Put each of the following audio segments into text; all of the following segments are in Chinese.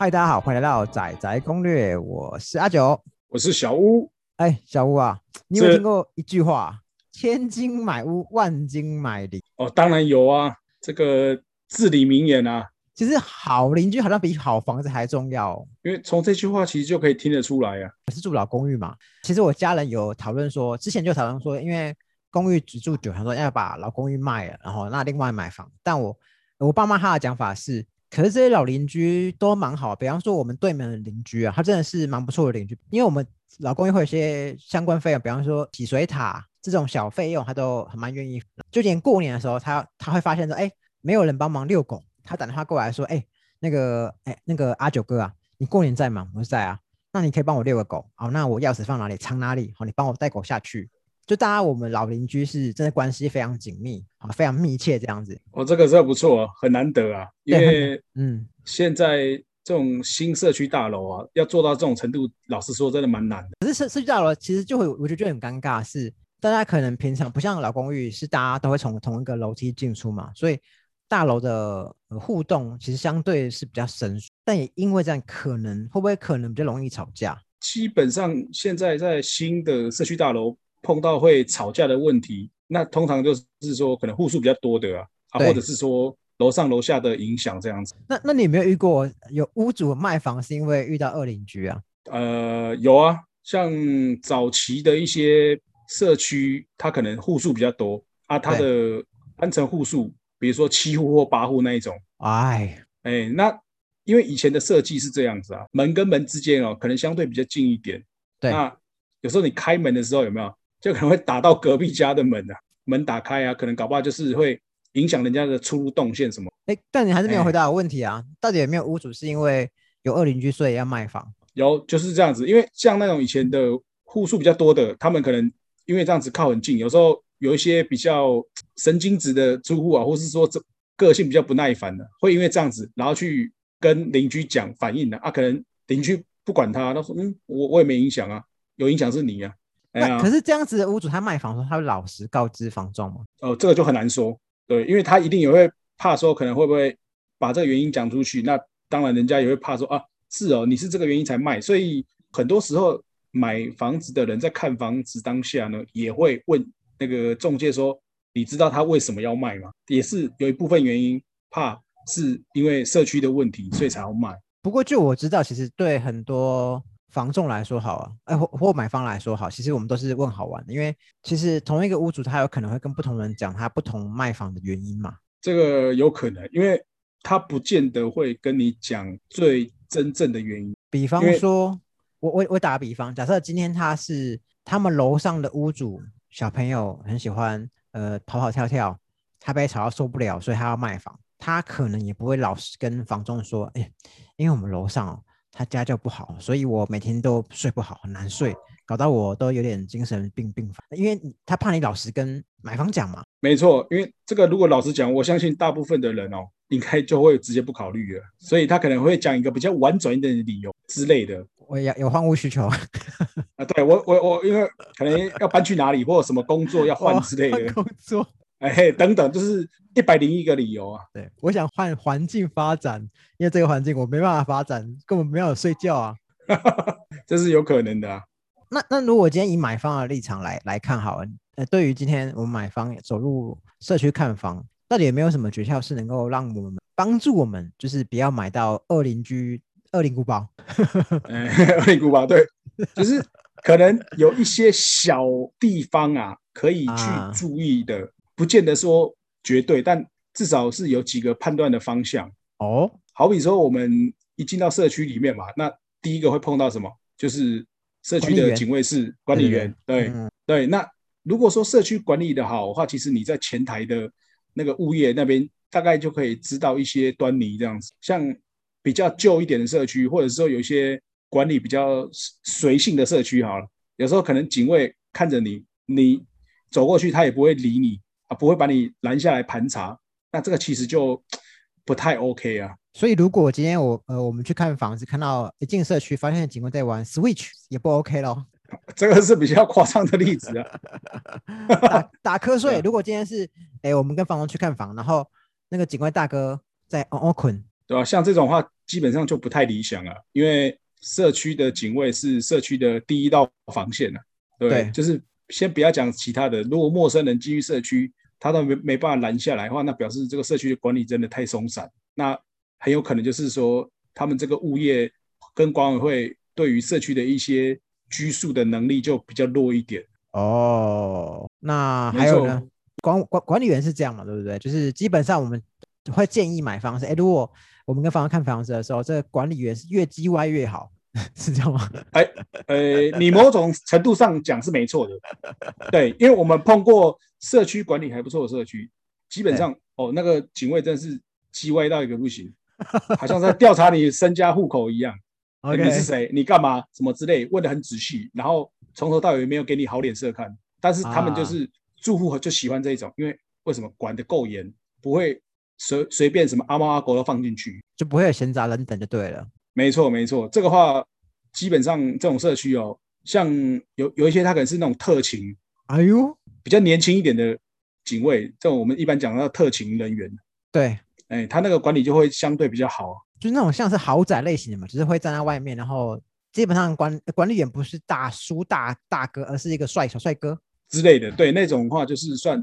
嗨，大家好，欢迎来到仔仔攻略，我是阿九，我是小屋。哎，小屋啊，你有没有听过一句话“千金买屋，万金买邻哦，当然有啊，这个至理名言啊。其实好邻居好像比好房子还重要，因为从这句话其实就可以听得出来啊。我是住老公寓嘛，其实我家人有讨论说，之前就讨论说，因为公寓只住久，他说要把老公寓卖了，然后那另外买房。但我我爸妈他的讲法是，可是这些老邻居都蛮好，比方说我们对面的邻居啊，他真的是蛮不错的邻居，因为我们老公寓会有些相关费用，比方说洗水塔这种小费用，他都很蛮愿意。就连过年的时候，他他会发现说，哎，没有人帮忙遛狗。他打电话过来说：“哎，那个，哎，那个阿九哥啊，你过年在吗？我说在啊。那你可以帮我遛个狗。好，那我钥匙放哪里？藏哪里？好，你帮我带狗下去。就大家我们老邻居是真的关系非常紧密，啊，非常密切这样子。哦，这个真的不错，很难得啊。因为，嗯，现在这种新社区大楼啊，要做到这种程度，老实说，真的蛮难的。可是社社区大楼其实就会，我觉得就很尴尬，是大家可能平常不像老公寓，是大家都会从同一个楼梯进出嘛，所以。大楼的互动其实相对是比较生疏，但也因为这样，可能会不会可能比较容易吵架？基本上现在在新的社区大楼碰到会吵架的问题，那通常就是说可能户数比较多的啊，啊，或者是说楼上楼下的影响这样子。那那你有没有遇过有屋主卖房是因为遇到二邻居啊？呃，有啊，像早期的一些社区，它可能户数比较多啊，它的安层户数。比如说七户或八户那一种，哎哎，那因为以前的设计是这样子啊，门跟门之间哦，可能相对比较近一点。对，那有时候你开门的时候有没有，就可能会打到隔壁家的门啊，门打开啊，可能搞不好就是会影响人家的出入动线什么。哎，但你还是没有回答我问题啊，到底有没有屋主是因为有二邻居所以要卖房？有，就是这样子，因为像那种以前的户数比较多的，他们可能因为这样子靠很近，有时候。有一些比较神经质的住户啊，或是说这个性比较不耐烦的，会因为这样子，然后去跟邻居讲反映的啊，可能邻居不管他，他说嗯，我我也没影响啊，有影响是你啊。那可是这样子的屋主他卖房的时候他会老实告知房仲吗？哦，这个就很难说，对，因为他一定也会怕说可能会不会把这个原因讲出去，那当然人家也会怕说啊，是哦，你是这个原因才卖，所以很多时候买房子的人在看房子当下呢，也会问。那个中介说：“你知道他为什么要卖吗？也是有一部分原因，怕是因为社区的问题，所以才要卖。不过，就我知道，其实对很多房仲来说好啊，哎，或或买方来说好，其实我们都是问好玩的，因为其实同一个屋主，他有可能会跟不同人讲他不同卖房的原因嘛。这个有可能，因为他不见得会跟你讲最真正的原因。比方说，我我我打个比方，假设今天他是他们楼上的屋主。小朋友很喜欢呃跑跑跳跳，他被吵到受不了，所以他要卖房。他可能也不会老实跟房仲说，哎，因为我们楼上他家教不好，所以我每天都睡不好，很难睡，搞到我都有点精神病病发。因为他怕你老实跟买方讲嘛。没错，因为这个如果老实讲，我相信大部分的人哦，应该就会直接不考虑了，所以他可能会讲一个比较婉转一点的理由之类的。我有有换屋需求 啊，对我我我因为可能要搬去哪里，或者什么工作要换之类的工作，哎等等，就是一百零一个理由啊。对，我想换环境发展，因为这个环境我没办法发展，根本没有睡觉啊，这是有可能的啊。那那如果今天以买方的立场来来看好了，呃，对于今天我们买方走入社区看房，到底有没有什么诀窍是能够让我们帮助我们，就是不要买到二邻居。二零古堡，二零古堡，对，就是可能有一些小地方啊，可以去 注意的，不见得说绝对，但至少是有几个判断的方向哦。好比说，我们一进到社区里面嘛，那第一个会碰到什么？就是社区的警卫室管理员，对对。那如果说社区管理的好的话，其实你在前台的那个物业那边，大概就可以知道一些端倪，这样子，像。比较旧一点的社区，或者说有一些管理比较随性的社区，好了，有时候可能警卫看着你，你走过去他也不会理你啊，不会把你拦下来盘查，那这个其实就不太 OK 啊。所以如果今天我呃我们去看房子，看到一进社区发现警官在玩 Switch，也不 OK 咯。这个是比较夸张的例子啊。打打瞌睡。如果今天是哎我们跟房东去看房，然后那个警官大哥在 on on 困。对吧？像这种话，基本上就不太理想了，因为社区的警卫是社区的第一道防线了。对，就是先不要讲其他的，如果陌生人进入社区，他都没没办法拦下来的话，那表示这个社区的管理真的太松散，那很有可能就是说，他们这个物业跟管委会对于社区的一些拘束的能力就比较弱一点。哦，那还有呢？管管管理员是这样嘛，对不对？就是基本上我们会建议买房子，哎，如果我们跟房东看房子的时候，这个管理员是越叽歪越好，是这样吗？哎，呃，你某种程度上讲是没错的，对，因为我们碰过社区管理还不错的社区，基本上哦，那个警卫真的是叽歪到一个不行，好像在调查你身家户口一样，你是谁？你干嘛？什么之类，问的很仔细，然后从头到尾没有给你好脸色看，但是他们就是。住户就喜欢这一种，因为为什么管得够严，不会随随便什么阿猫阿狗都放进去，就不会有闲杂人等就对了。没错没错，这个话基本上这种社区哦，像有有一些他可能是那种特勤，哎呦，比较年轻一点的警卫，这种我们一般讲到特勤人员，对，哎，他那个管理就会相对比较好，就是那种像是豪宅类型的嘛，就是会站在外面，然后基本上管管理员不是大叔大大哥，而是一个帅小帅哥。之类的，对那种话就是算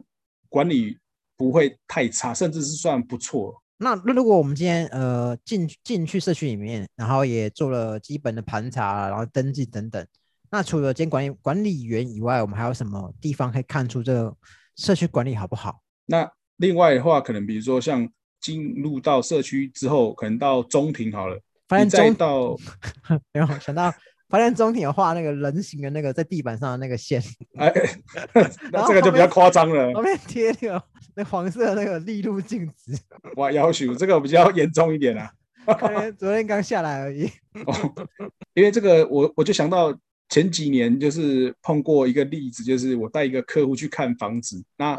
管理不会太差，甚至是算不错。那那如果我们今天呃进进去社区里面，然后也做了基本的盘查，然后登记等等，那除了监管理管理员以外，我们还有什么地方可以看出这个社区管理好不好？那另外的话，可能比如说像进入到社区之后，可能到中庭好了，发现中到 没有想到。发现中庭有画那个人形的那个在地板上的那个线，哎，那这个就比较夸张了。旁边贴那个那黄色的那个立路镜子，哇，要求这个比较严重一点啊。昨天刚下来而已。因为这个，我我就想到前几年就是碰过一个例子，就是我带一个客户去看房子，那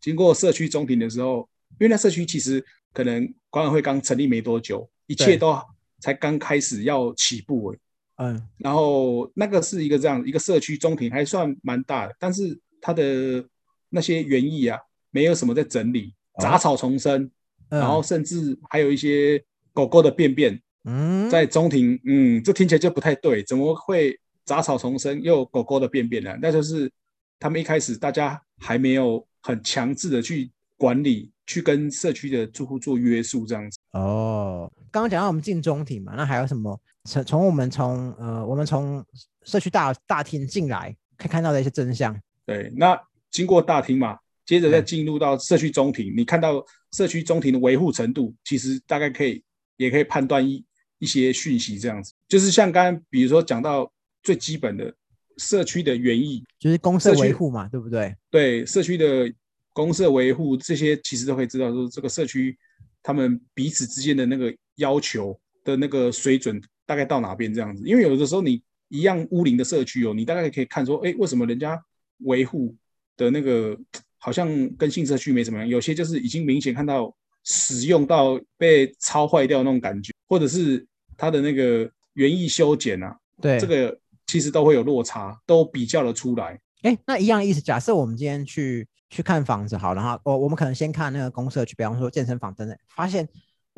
经过社区中庭的时候，因为那社区其实可能管委会刚成立没多久，一切都才刚开始要起步。嗯，然后那个是一个这样一个社区中庭，还算蛮大的，但是它的那些园艺啊，没有什么在整理，杂草丛生，然后甚至还有一些狗狗的便便，嗯，在中庭，嗯，这听起来就不太对，怎么会杂草丛生又狗狗的便便呢？那就是他们一开始大家还没有很强制的去管理，去跟社区的住户做约束这样子。哦，刚刚讲到我们进中庭嘛，那还有什么？从从我们从呃，我们从社区大大厅进来，可以看到的一些真相。对，那经过大厅嘛，接着再进入到社区中庭，你看到社区中庭的维护程度，其实大概可以也可以判断一一些讯息，这样子。就是像刚刚比如说讲到最基本的社区的园艺，就是公社维护嘛，对不对？对，社区的公社维护这些，其实都可以知道说这个社区他们彼此之间的那个要求的那个水准。大概到哪边这样子？因为有的时候你一样屋龄的社区哦，你大概可以看说，哎，为什么人家维护的那个好像跟新社区没什么样？有些就是已经明显看到使用到被超坏掉那种感觉，或者是它的那个园艺修剪啊，对，这个其实都会有落差，都比较的出来。哎，那一样意思。假设我们今天去去看房子，好，然后我我们可能先看那个公社区，比方说健身房等等，发现。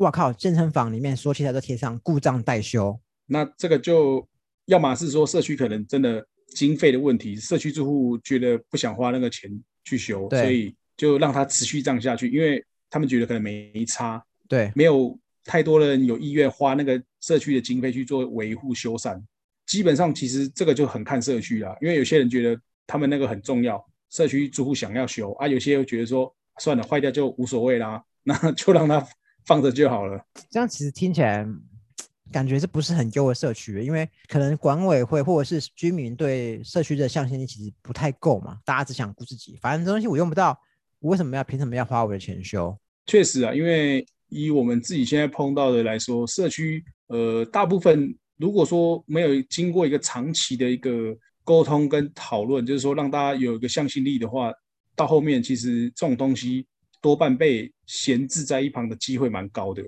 我靠！健身房里面说起来都贴上故障待修，那这个就要么是说社区可能真的经费的问题，社区住户觉得不想花那个钱去修，所以就让它持续这样下去，因为他们觉得可能没差，对，没有太多人有意愿花那个社区的经费去做维护修缮。基本上其实这个就很看社区啦，因为有些人觉得他们那个很重要，社区住户想要修啊，有些又觉得说算了，坏掉就无所谓啦，那就让他。放着就好了。这样其实听起来感觉这不是很优的社区，因为可能管委会或者是居民对社区的向心力其实不太够嘛。大家只想顾自己，反正这东西我用不到，我为什么要凭什么要花我的钱修？确实啊，因为以我们自己现在碰到的来说，社区呃大部分如果说没有经过一个长期的一个沟通跟讨论，就是说让大家有一个向心力的话，到后面其实这种东西。多半被闲置在一旁的机会蛮高的。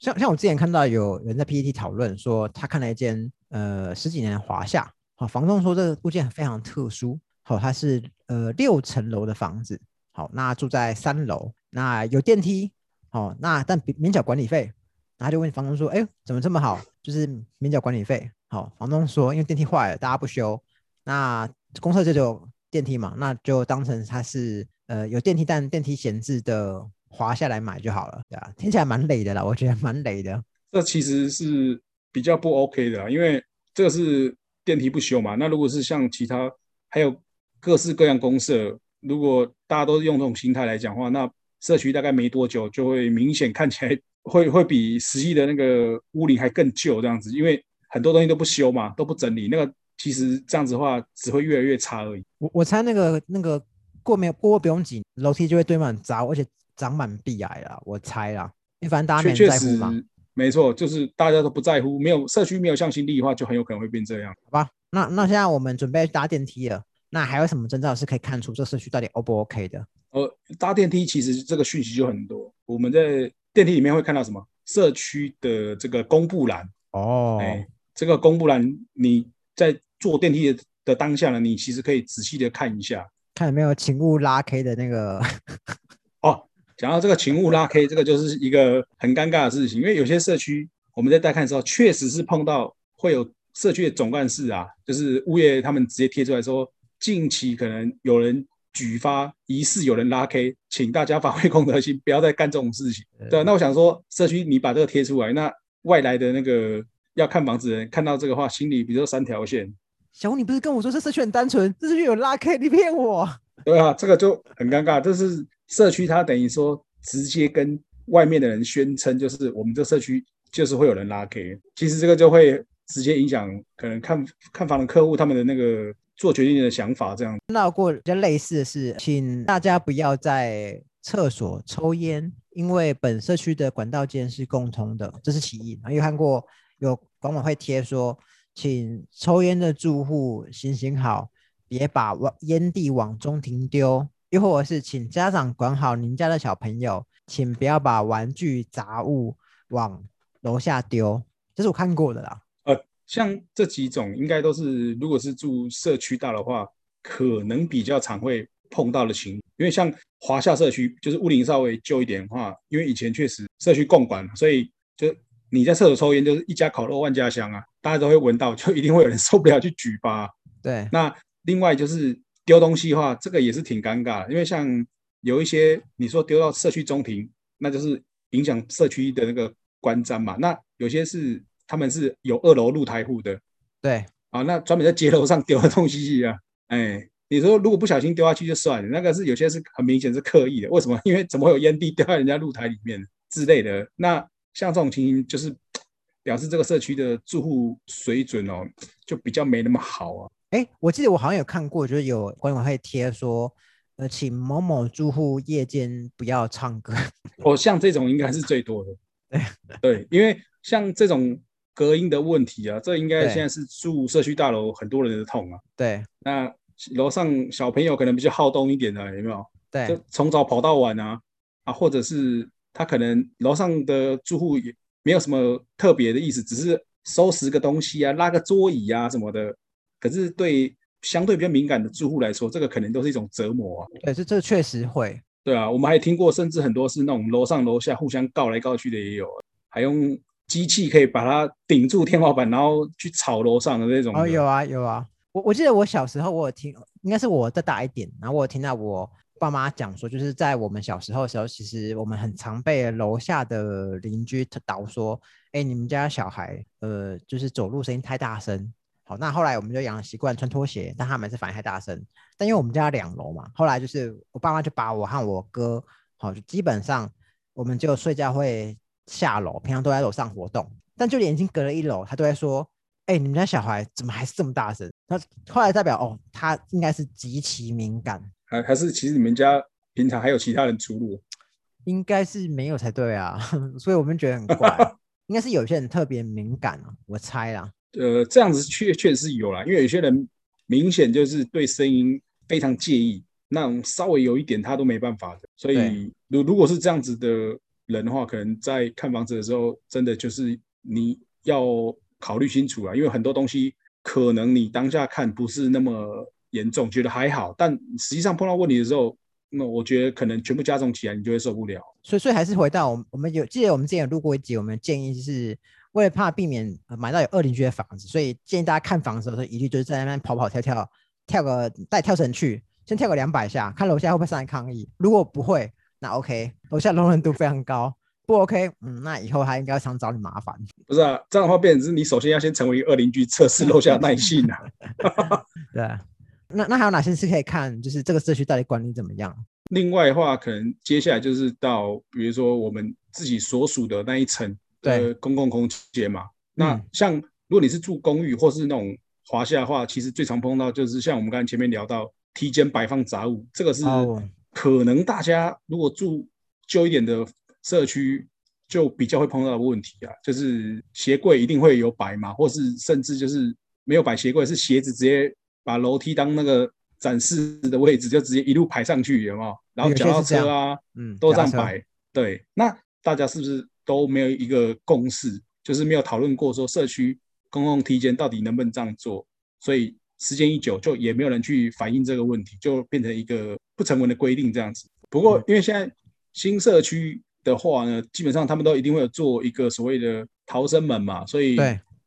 像像我之前看到有人在 PPT 讨论说，他看了一间呃十几年的华夏，好，房东说这个物件非常特殊，好，它是呃六层楼的房子，好，那住在三楼，那有电梯，好，那但免缴管理费，然后就问房东说：“哎，怎么这么好？就是免缴管理费。”好，房东说：“因为电梯坏了，大家不修，那公厕就有电梯嘛，那就当成它是呃有电梯但电梯闲置的滑下来买就好了。”对啊，听起来蛮累的啦，我觉得蛮累的。这其实是比较不 OK 的，因为这个是电梯不修嘛。那如果是像其他还有各式各样公社，如果大家都是用这种心态来讲话，那社区大概没多久就会明显看起来会会比实际的那个屋龄还更旧这样子，因为很多东西都不修嘛，都不整理，那个其实这样子的话只会越来越差而已。我我猜那个那个过没有过不用紧，楼梯就会堆满杂，而且长满壁癌了。我猜啦，因为反正大家没在乎嘛。没错，就是大家都不在乎，没有社区没有向心力的话，就很有可能会变这样。好吧，那那现在我们准备搭电梯了，那还有什么征兆是可以看出这社区到底 O 不 OK 的？呃，搭电梯其实这个讯息就很多。我们在电梯里面会看到什么？社区的这个公布栏哦，哎，这个公布栏你在坐电梯的的当下呢，你其实可以仔细的看一下，看有没有请勿拉 K 的那个。哦，讲到这个请勿拉 K，这个就是一个很尴尬的事情，因为有些社区我们在带看的时候，确实是碰到会有社区的总干事啊，就是物业他们直接贴出来说，近期可能有人。举发疑似有人拉 K，请大家发挥公德心，不要再干这种事情。对，那我想说，社区你把这个贴出来，那外来的那个要看房子的人看到这个话，心里比如说三条线。小吴，你不是跟我说这社区很单纯，这社区有拉 K，你骗我？对啊，这个就很尴尬。这是社区，它等于说直接跟外面的人宣称，就是我们这社区就是会有人拉 K。其实这个就会直接影响可能看看房的客户他们的那个。做决定的想法，这样看到过比较类似的是，请大家不要在厕所抽烟，因为本社区的管道间是共通的，这是其一。然后又看过有管委会贴说，请抽烟的住户行行好，别把烟蒂往中庭丢，又或者是请家长管好您家的小朋友，请不要把玩具杂物往楼下丢，这是我看过的啦。呃像这几种，应该都是如果是住社区大的话，可能比较常会碰到的情。因为像华夏社区，就是屋龄稍微旧一点的话，因为以前确实社区共管，所以就你在厕所抽烟，就是一家烤肉万家香啊，大家都会闻到，就一定会有人受不了去举报。对，那另外就是丢东西的话，这个也是挺尴尬，因为像有一些你说丢到社区中庭，那就是影响社区的那个观瞻嘛。那有些是。他们是有二楼露台户的，对啊，那专门在街楼上丢的东西啊，哎，你说如果不小心丢下去就算了，那个是有些是很明显是刻意的，为什么？因为怎么会有烟蒂掉在人家露台里面之类的？那像这种情形，就是表示这个社区的住户水准哦，就比较没那么好啊。哎，我记得我好像有看过，就是有官网会贴说，呃，请某某住户夜间不要唱歌。哦，像这种应该是最多的，对对，因为像这种。隔音的问题啊，这应该现在是住社区大楼很多人的痛啊。对，那楼上小朋友可能比较好动一点的，有没有？对，就从早跑到晚啊，啊，或者是他可能楼上的住户也没有什么特别的意思，只是收拾个东西啊，拉个桌椅啊什么的。可是对相对比较敏感的住户来说，这个可能都是一种折磨啊。对，这这确实会。对啊，我们还听过，甚至很多是那种楼上楼下互相告来告去的也有，还用。机器可以把它顶住天花板，然后去吵楼上的那种。哦，有啊，有啊。我我记得我小时候，我有听，应该是我再大一点，然后我有听到我爸妈讲说，就是在我们小时候的时候，其实我们很常被楼下的邻居导说，哎，你们家小孩，呃，就是走路声音太大声。好，那后来我们就养习惯穿拖鞋，但他们是反应太大声。但因为我们家两楼嘛，后来就是我爸妈就把我和我哥，好，就基本上我们就睡觉会。下楼，平常都在楼上活动，但就连已经隔了一楼，他都在说：“哎，你们家小孩怎么还是这么大声？”他后来代表哦，他应该是极其敏感，还还是其实你们家平常还有其他人出入？应该是没有才对啊，所以我们觉得很怪，应该是有些人特别敏感啊，我猜啦。呃，这样子确确实是有啦，因为有些人明显就是对声音非常介意，那种稍微有一点他都没办法的，所以如如果是这样子的。人的话，可能在看房子的时候，真的就是你要考虑清楚啊，因为很多东西可能你当下看不是那么严重，觉得还好，但实际上碰到问题的时候，那我觉得可能全部加重起来，你就会受不了。所以，所以还是回到我们，我们有记得我们之前有录过一集，我们建议是为了怕避免买到有二邻居的房子，所以建议大家看房子的时候，一律就是在那边跑跑跳跳，跳个带跳绳去，先跳个两百下，看楼下会不会上来抗议。如果不会，那 OK，楼下容忍度非常高。不 OK，嗯，那以后他应该常找你麻烦。不是啊，这样的话变成是你首先要先成为一个二邻居，测试楼下耐性啊。对，那那还有哪些是可以看？就是这个社区到底管理怎么样？另外的话，可能接下来就是到比如说我们自己所属的那一层的公共空间嘛。那像如果你是住公寓或是那种华夏的话，其实最常碰到就是像我们刚才前面聊到梯间摆放杂物，这个是可能大家如果住旧一点的。社区就比较会碰到的问题啊，就是鞋柜一定会有摆嘛，或是甚至就是没有摆鞋柜，是鞋子直接把楼梯当那个展示的位置，就直接一路排上去，有没有？然后脚踏车啊，嗯，都这样摆。对，那大家是不是都没有一个共识，就是没有讨论过说社区公共梯间到底能不能这样做？所以时间一久，就也没有人去反映这个问题，就变成一个不成文的规定这样子。不过因为现在新社区。的话呢，基本上他们都一定会有做一个所谓的逃生门嘛，所以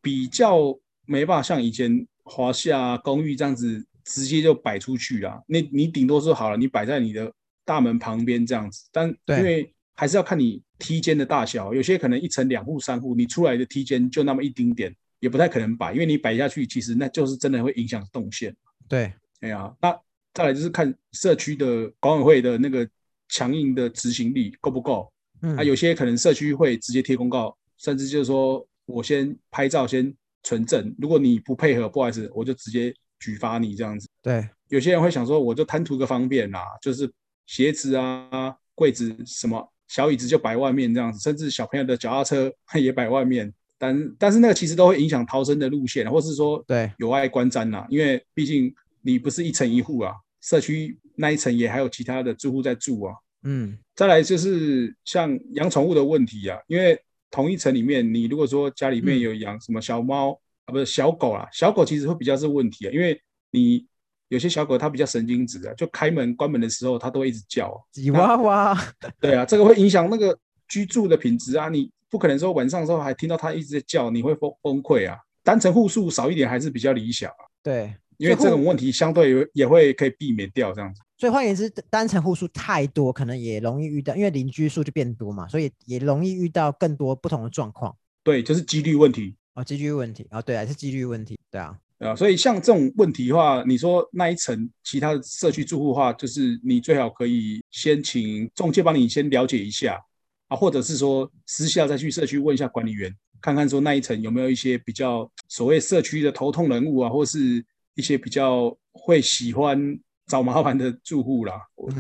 比较没办法像以前华夏公寓这样子直接就摆出去啦。那你顶多说好了，你摆在你的大门旁边这样子，但因为还是要看你梯间的大小，有些可能一层两户三户，你出来的梯间就那么一丁点，也不太可能摆，因为你摆下去，其实那就是真的会影响动线。对，哎呀，那再来就是看社区的管委会的那个强硬的执行力够不够。啊，有些可能社区会直接贴公告，甚至就是说我先拍照先存正，如果你不配合，不好意思，我就直接举发你这样子。对，有些人会想说，我就贪图个方便啦，就是鞋子啊、柜子什么小椅子就摆外面这样子，甚至小朋友的脚踏车 也摆外面，但但是那个其实都会影响逃生的路线，或是说对。有碍观瞻呐，因为毕竟你不是一层一户啊，社区那一层也还有其他的住户在住啊。嗯，再来就是像养宠物的问题啊，因为同一层里面，你如果说家里面有养什么小猫啊，不是小狗啊，小狗其实会比较是问题啊，因为你有些小狗它比较神经质啊，就开门关门的时候它都会一直叫，吉娃娃，对啊，这个会影响那个居住的品质啊，你不可能说晚上的时候还听到它一直在叫，你会崩崩溃啊。单层户数少一点还是比较理想啊，对，因为这种问题相对也会可以避免掉这样子。所以换言之，单层户数太多，可能也容易遇到，因为邻居数就变多嘛，所以也容易遇到更多不同的状况。对，就是几率问题哦，几率问题哦，对啊，是几率问题，对啊，啊，所以像这种问题的话，你说那一层其他的社区住户的话，就是你最好可以先请中介帮你先了解一下啊，或者是说私下再去社区问一下管理员，看看说那一层有没有一些比较所谓社区的头痛人物啊，或是一些比较会喜欢。找麻烦的住户啦，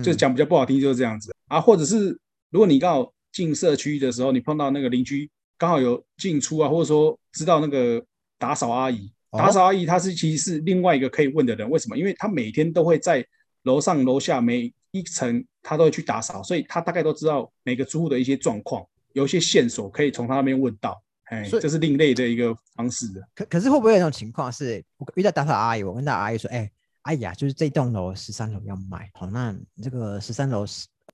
就讲比较不好听，就是这样子啊。或者是如果你刚好进社区的时候，你碰到那个邻居刚好有进出啊，或者说知道那个打扫阿姨，打扫阿姨她是其实是另外一个可以问的人。为什么？因为她每天都会在楼上楼下每一层，她都会去打扫，所以她大概都知道每个住户的一些状况，有一些线索可以从她那边问到。哎，这是另类的一个方式的。可可是会不会有一种情况是，我遇到打扫阿姨，我问到阿姨说，哎。哎呀，就是这栋楼十三楼要卖，好，那这个十三楼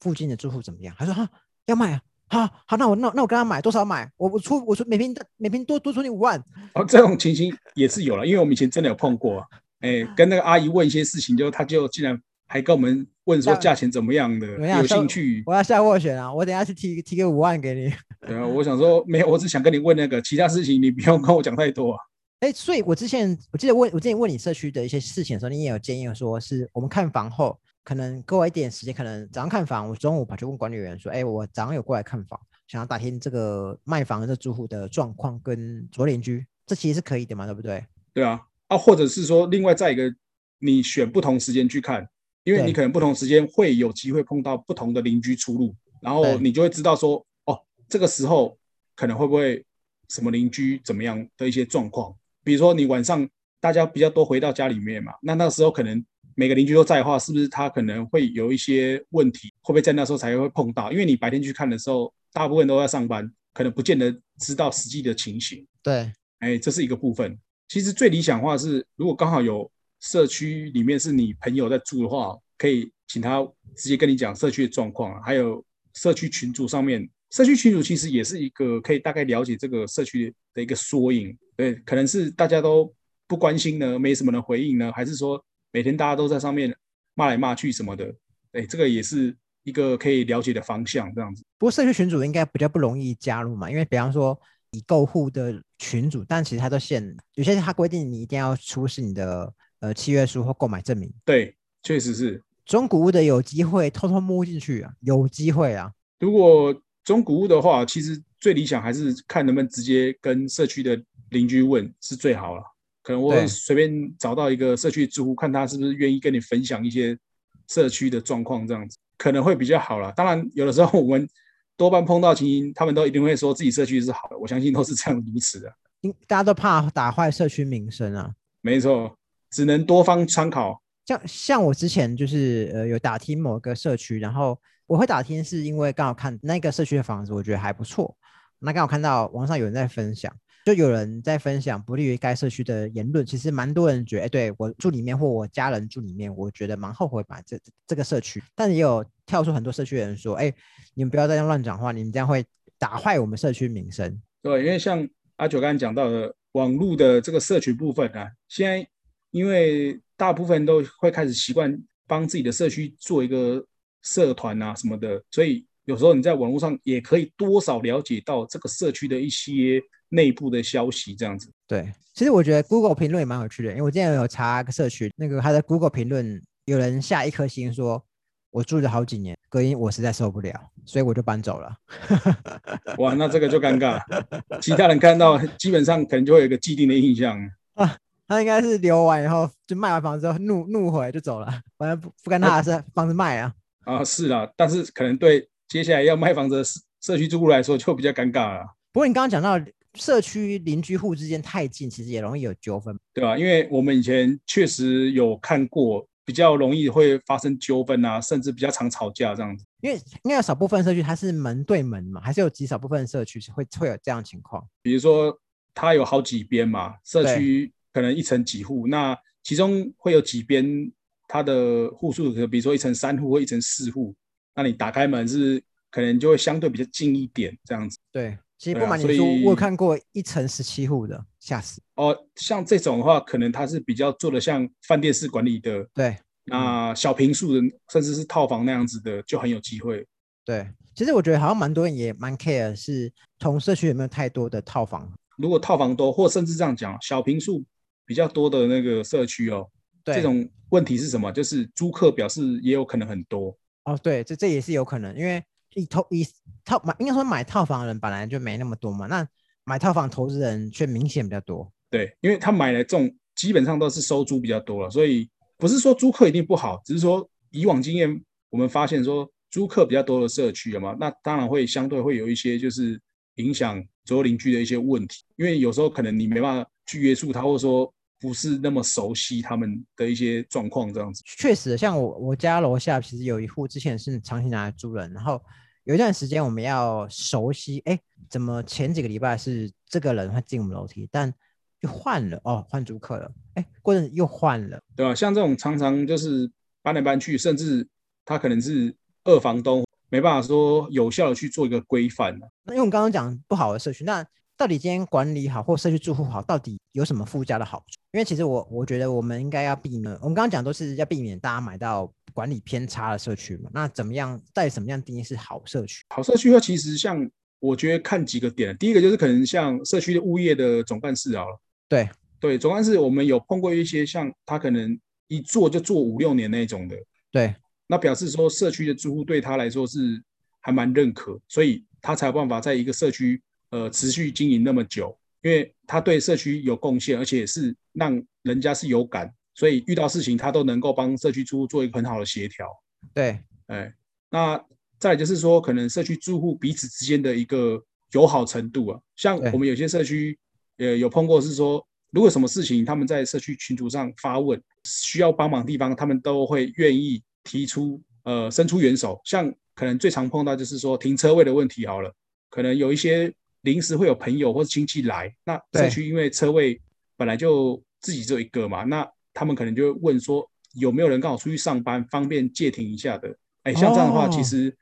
附近的住户怎么样？她说哈要卖啊，好好，那我那那我跟他买多少买？我我出我出每平每平多多出你五万。哦，这种情形也是有了，因为我们以前真的有碰过，哎，跟那个阿姨问一些事情，就她就竟然还跟我们问说价钱怎么样的，有兴趣。我要下斡旋啊，我等下去提提个五万给你。对啊，我想说没有，我只想跟你问那个其他事情，你不用跟我讲太多啊。哎，所以我之前我记得问我之前问你社区的一些事情的时候，你也有建议说，是我们看房后可能给我一点时间，可能早上看房，我中午跑去问管理员说，哎，我早上有过来看房，想要打听这个卖房的这住户的状况跟左邻居，这其实是可以的嘛，对不对？对啊，啊，或者是说另外再一个，你选不同时间去看，因为你可能不同时间会有机会碰到不同的邻居出入，然后你就会知道说，哦，这个时候可能会不会什么邻居怎么样的一些状况。比如说你晚上大家比较多回到家里面嘛，那那时候可能每个邻居都在的话，是不是他可能会有一些问题？会不会在那时候才会碰到？因为你白天去看的时候，大部分都在上班，可能不见得知道实际的情形。对，哎，这是一个部分。其实最理想化是，如果刚好有社区里面是你朋友在住的话，可以请他直接跟你讲社区的状况，还有社区群组上面，社区群组其实也是一个可以大概了解这个社区的一个缩影。对，可能是大家都不关心呢，没什么人回应呢，还是说每天大家都在上面骂来骂去什么的？哎，这个也是一个可以了解的方向，这样子。不过社区群组应该比较不容易加入嘛，因为比方说已购户的群组，但其实它都限，有些它规定你一定要出示你的呃契约书或购买证明。对，确实是。中古屋的有机会偷偷摸进去啊，有机会啊。如果中古屋的话，其实最理想还是看能不能直接跟社区的邻居问是最好了。可能我随便找到一个社区住户，看他是不是愿意跟你分享一些社区的状况，这样子可能会比较好了。当然，有的时候我们多半碰到情形，他们都一定会说自己社区是好的。我相信都是这样如此的。因大家都怕打坏社区名声啊。没错，只能多方参考。像像我之前就是呃有打听某个社区，然后我会打听是因为刚好看那个社区的房子，我觉得还不错。那刚好看到网上有人在分享，就有人在分享不利于该社区的言论。其实蛮多人觉得，哎，对我住里面或我家人住里面，我觉得蛮后悔把这这个社区。但也有跳出很多社区的人说，哎，你们不要再这样乱讲话，你们这样会打坏我们社区名声。对，因为像阿九刚才讲到的网络的这个社群部分啊，现在因为。大部分都会开始习惯帮自己的社区做一个社团啊什么的，所以有时候你在网络上也可以多少了解到这个社区的一些内部的消息，这样子。对，其实我觉得 Google 评论也蛮有趣的，因为我之前有查个社区，那个他的 Google 评论有人下一颗星说，我住了好几年，隔音我实在受不了，所以我就搬走了。哇，那这个就尴尬，其他人看到基本上可能就会有一个既定的印象 啊。他应该是留完以后就卖完房子之后怒怒回就走了，反正不不跟他是房子卖啊。啊，是啊，但是可能对接下来要卖房子的社区住户来说就比较尴尬了。不过你刚刚讲到社区邻居户之间太近，其实也容易有纠纷，对吧？因为我们以前确实有看过，比较容易会发生纠纷啊，甚至比较常吵架这样子。因为应该有少部分社区它是门对门嘛，还是有极少部分社区是会会有这样情况？比如说它有好几边嘛，社区。可能一层几户，那其中会有几边它的户数，比如说一层三户或一层四户，那你打开门是可能就会相对比较近一点这样子。对，其实不瞒你说，我有看过一层十七户的，吓死。哦，像这种的话，可能它是比较做的像饭店式管理的。对，那小平数的，甚至是套房那样子的，就很有机会。对，其实我觉得好像蛮多人也蛮 care 是同社区有没有太多的套房。如果套房多，或甚至这样讲，小平数。比较多的那个社区哦，这种问题是什么？就是租客表示也有可能很多哦。对，这这也是有可能，因为一套一套买，应该说买套房的人本来就没那么多嘛。那买套房投资人却明显比较多。对，因为他买了这种基本上都是收租比较多了，所以不是说租客一定不好，只是说以往经验我们发现说租客比较多的社区了嘛，那当然会相对会有一些就是影响左右邻居的一些问题，因为有时候可能你没办法。去约束他，或者说不是那么熟悉他们的一些状况，这样子。确实，像我我家楼下其实有一户之前是长期拿来租人，然后有一段时间我们要熟悉，哎，怎么前几个礼拜是这个人会进我们楼梯，但又换了哦，换租客了，哎，过阵又换了，对吧？像这种常常就是搬来搬去，甚至他可能是二房东，没办法说有效的去做一个规范那因为我们刚刚讲不好的社区，那。到底今天管理好或社区住户好，到底有什么附加的好处？因为其实我我觉得我们应该要避免，我们刚刚讲都是要避免大家买到管理偏差的社区嘛。那怎么样，在什么样定义是好社区？好社区的话，其实像我觉得看几个点，第一个就是可能像社区的物业的总干事啊，对对，总干事我们有碰过一些像他可能一做就做五六年那种的，对，那表示说社区的住户对他来说是还蛮认可，所以他才有办法在一个社区。呃，持续经营那么久，因为他对社区有贡献，而且是让人家是有感，所以遇到事情他都能够帮社区住户做一个很好的协调。对，哎，那再就是说，可能社区住户彼此之间的一个友好程度啊，像我们有些社区，呃，有碰过是说，如果什么事情他们在社区群组上发问，需要帮忙地方，他们都会愿意提出，呃，伸出援手。像可能最常碰到就是说停车位的问题，好了，可能有一些。临时会有朋友或者亲戚来，那社区因为车位本来就自己只有一个嘛，那他们可能就会问说有没有人刚好出去上班，方便借停一下的。哎，像这样的话，其实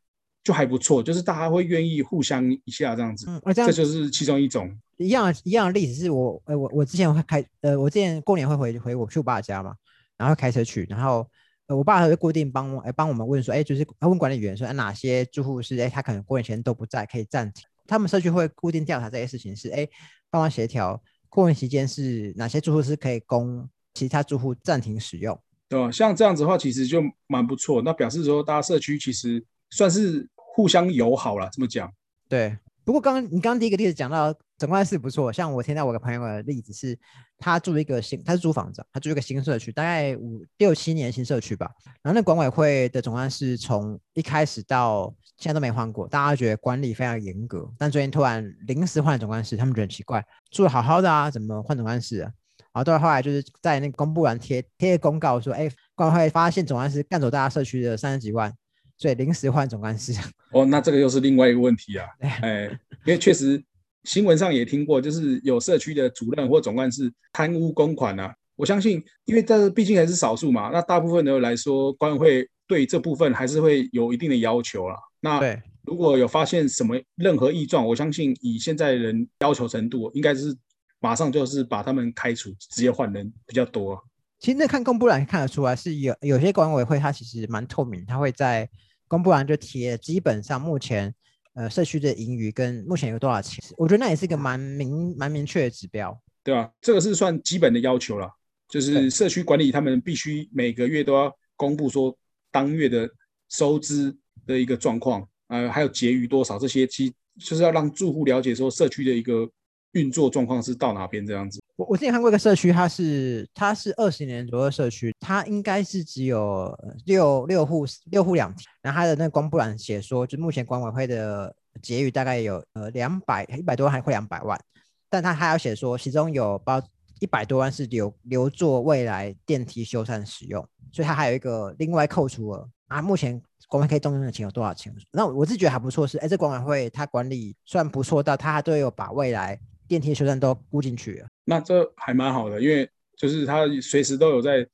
就还不错，就是大家会愿意互相一下这样子。嗯，这就是其中一种。一样一样的例子是我，呃，我我之前会开，呃，我之前过年会回回我去我爸家嘛，然后开车去，然后呃，我爸会固定帮哎帮我们问说，哎，就是他问管理员说，哪些住户是哎他可能过年前都不在，可以暂停。他们社区会固定调查这些事情，是哎帮忙协调过年期间是哪些住户是可以供其他住户暂停使用，对吧？像这样子的话，其实就蛮不错。那表示说，大家社区其实算是互相友好了，这么讲。对。不过刚刚你刚刚第一个例子讲到总干事不错，像我听到我个朋友的例子是，他住一个新，他是租房子，他住一个新社区，大概五六七年新社区吧。然后那管委会的总干事从一开始到现在都没换过，大家觉得管理非常严格。但最近突然临时换了总干事，他们觉得很奇怪，住的好好的啊，怎么换总干事啊？然后到后来就是在那公布栏贴贴公告说，哎，管委会发现总干事干走大家社区的三十几万。所以临时换总干事哦，那这个又是另外一个问题啊。哎，因为确实新闻上也听过，就是有社区的主任或总干事贪污公款啊。我相信，因为这毕竟还是少数嘛，那大部分的来说，管委会对这部分还是会有一定的要求了。那如果有发现什么任何异状，我相信以现在人要求程度，应该是马上就是把他们开除，直接换人比较多。其实那看公布栏看得出来，是有有些管委会它其实蛮透明，它会在。公布完就贴，基本上目前呃社区的盈余跟目前有多少钱，我觉得那也是一个蛮明蛮明确的指标，对吧？这个是算基本的要求了，就是社区管理他们必须每个月都要公布说当月的收支的一个状况，呃，还有结余多少这些，其就是要让住户了解说社区的一个运作状况是到哪边这样子。我我之前看过一个社区，它是它是二十年左右的社区，它应该是只有六六户六户两厅，然后它的那个公布栏写说，就目前管委会的结余大概有呃两百一百多万，还会两百万，但他还要写说，其中有包一百多万是留留作未来电梯修缮使用，所以它还有一个另外扣除额啊。目前管委会可以动用的钱有多少钱？那我是觉得还不错，是哎，这管委会它管理算不错，到它都有把未来。电梯修缮都估进去了，那这还蛮好的，因为就是他随时都有在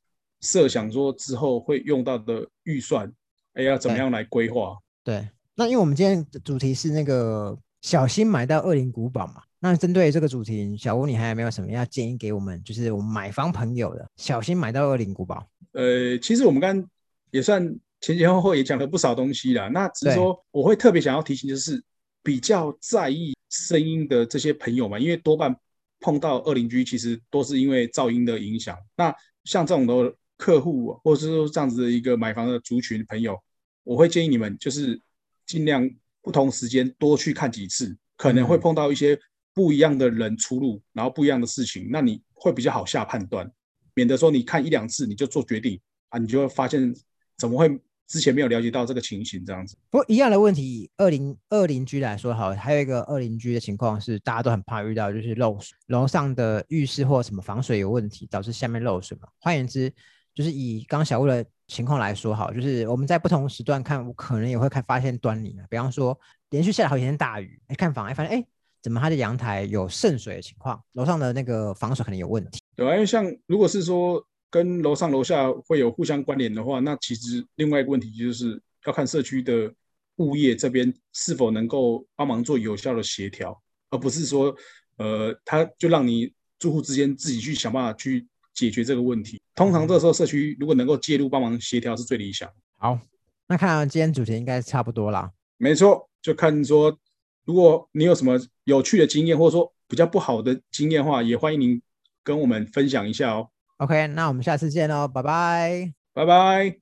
设想说之后会用到的预算，哎，要怎么样来规划？对，那因为我们今天的主题是那个小心买到恶灵古堡嘛，那针对这个主题，小吴你还有没有什么要建议给我们，就是我们买房朋友的，小心买到恶灵古堡？呃，其实我们刚也算前前后后也讲了不少东西了，那只是说我会特别想要提醒，就是比较在意。声音的这些朋友嘛，因为多半碰到二邻居，其实都是因为噪音的影响。那像这种的客户，或者是说这样子的一个买房的族群朋友，我会建议你们就是尽量不同时间多去看几次，可能会碰到一些不一样的人出入，然后不一样的事情，那你会比较好下判断，免得说你看一两次你就做决定啊，你就会发现怎么会。之前没有了解到这个情形，这样子。不过一样的问题，二零二零居来说，好，还有一个二零居的情况是，大家都很怕遇到，就是漏水，楼上的浴室或什么防水有问题，导致下面漏水嘛。换言之，就是以刚小吴的情况来说，好，就是我们在不同时段看，我可能也会看发现端倪比方说，连续下了好几天大雨，哎，看房哎，发现哎，怎么它的阳台有渗水的情况，楼上的那个防水可能有问题。对啊，因为像如果是说。跟楼上楼下会有互相关联的话，那其实另外一个问题就是要看社区的物业这边是否能够帮忙做有效的协调，而不是说，呃，他就让你住户之间自己去想办法去解决这个问题。通常这时候社区如果能够介入帮忙协调是最理想。好，那看来今天主题应该差不多啦。没错，就看说，如果你有什么有趣的经验，或者说比较不好的经验的话，也欢迎您跟我们分享一下哦。OK，那我们下次见喽，拜拜，拜拜。